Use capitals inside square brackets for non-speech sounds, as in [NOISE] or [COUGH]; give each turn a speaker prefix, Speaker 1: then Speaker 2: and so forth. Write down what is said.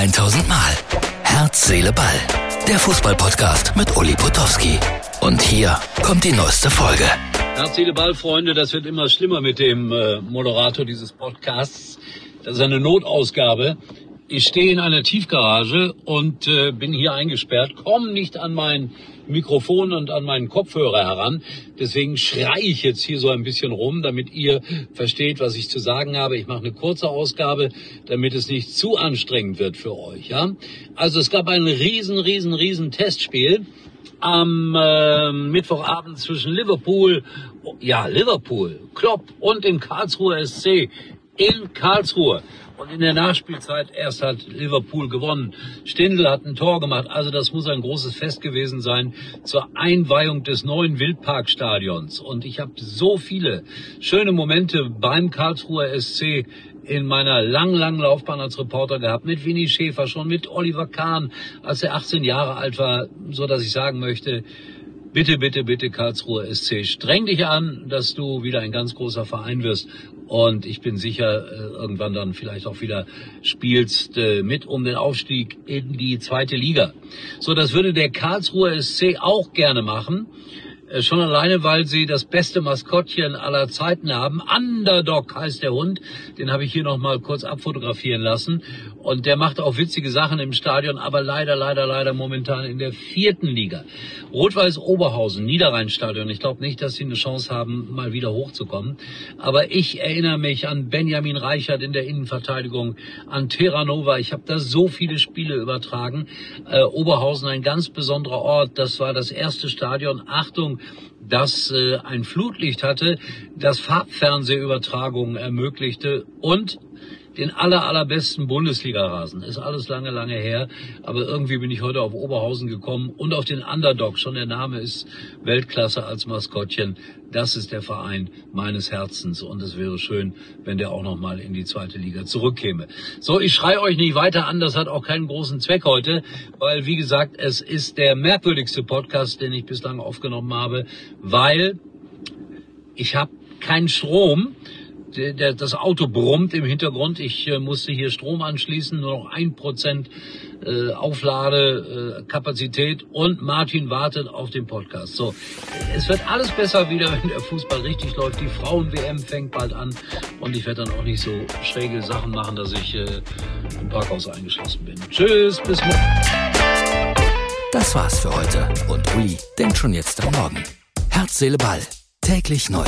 Speaker 1: 1000 Mal. Herz, Seele, Ball. Der Fußballpodcast mit Uli Potowski. Und hier kommt die neueste Folge.
Speaker 2: Herz, Seele, Ball, Freunde, das wird immer schlimmer mit dem äh, Moderator dieses Podcasts. Das ist eine Notausgabe. Ich stehe in einer Tiefgarage und äh, bin hier eingesperrt, komme nicht an mein Mikrofon und an meinen Kopfhörer heran. Deswegen schreie ich jetzt hier so ein bisschen rum, damit ihr versteht, was ich zu sagen habe. Ich mache eine kurze Ausgabe, damit es nicht zu anstrengend wird für euch. Ja? Also es gab ein riesen, riesen, riesen Testspiel am äh, Mittwochabend zwischen Liverpool, ja Liverpool, Klopp und dem Karlsruher SC in Karlsruhe. Und in der Nachspielzeit erst hat Liverpool gewonnen. Stindl hat ein Tor gemacht. Also das muss ein großes Fest gewesen sein zur Einweihung des neuen Wildparkstadions. Und ich habe so viele schöne Momente beim Karlsruher SC in meiner lang, langen Laufbahn als Reporter gehabt, mit Winnie Schäfer, schon mit Oliver Kahn, als er 18 Jahre alt war, so dass ich sagen möchte, bitte, bitte, bitte Karlsruher SC, streng dich an, dass du wieder ein ganz großer Verein wirst und ich bin sicher, äh, irgendwann dann vielleicht auch wieder spielst äh, mit um den Aufstieg in die zweite Liga. So, das würde der Karlsruher SC auch gerne machen. Äh, schon alleine, weil sie das beste Maskottchen aller Zeiten haben. Underdog heißt der Hund. Den habe ich hier nochmal kurz abfotografieren lassen. Und der macht auch witzige Sachen im Stadion, aber leider, leider, leider momentan in der vierten Liga. Rot-Weiß Oberhausen, Niederrheinstadion. Ich glaube nicht, dass sie eine Chance haben, mal wieder hochzukommen. Aber ich erinnere mich an Benjamin Reichert in der Innenverteidigung, an Terranova. Ich habe da so viele Spiele übertragen. Äh, Oberhausen ein ganz besonderer Ort. Das war das erste Stadion. Achtung, das äh, ein Flutlicht hatte, das Farbfernsehübertragungen ermöglichte und den aller, allerbesten Bundesliga-Rasen. Ist alles lange, lange her. Aber irgendwie bin ich heute auf Oberhausen gekommen und auf den Underdog. Schon der Name ist Weltklasse als Maskottchen. Das ist der Verein meines Herzens. Und es wäre schön, wenn der auch nochmal in die zweite Liga zurückkäme. So, ich schreie euch nicht weiter an. Das hat auch keinen großen Zweck heute. Weil, wie gesagt, es ist der merkwürdigste Podcast, den ich bislang aufgenommen habe. Weil ich habe keinen Strom der, der, das Auto brummt im Hintergrund. Ich äh, musste hier Strom anschließen, nur noch ein Prozent äh, Aufladekapazität und Martin wartet auf den Podcast. So, es wird alles besser wieder, [LAUGHS] wenn der Fußball richtig läuft. Die Frauen-WM fängt bald an und ich werde dann auch nicht so schräge Sachen machen, dass ich äh, im Parkhaus eingeschlossen bin. Tschüss, bis morgen.
Speaker 1: Das war's für heute und Uli denkt schon jetzt am Morgen. Herz, Seele, Ball. Täglich neu.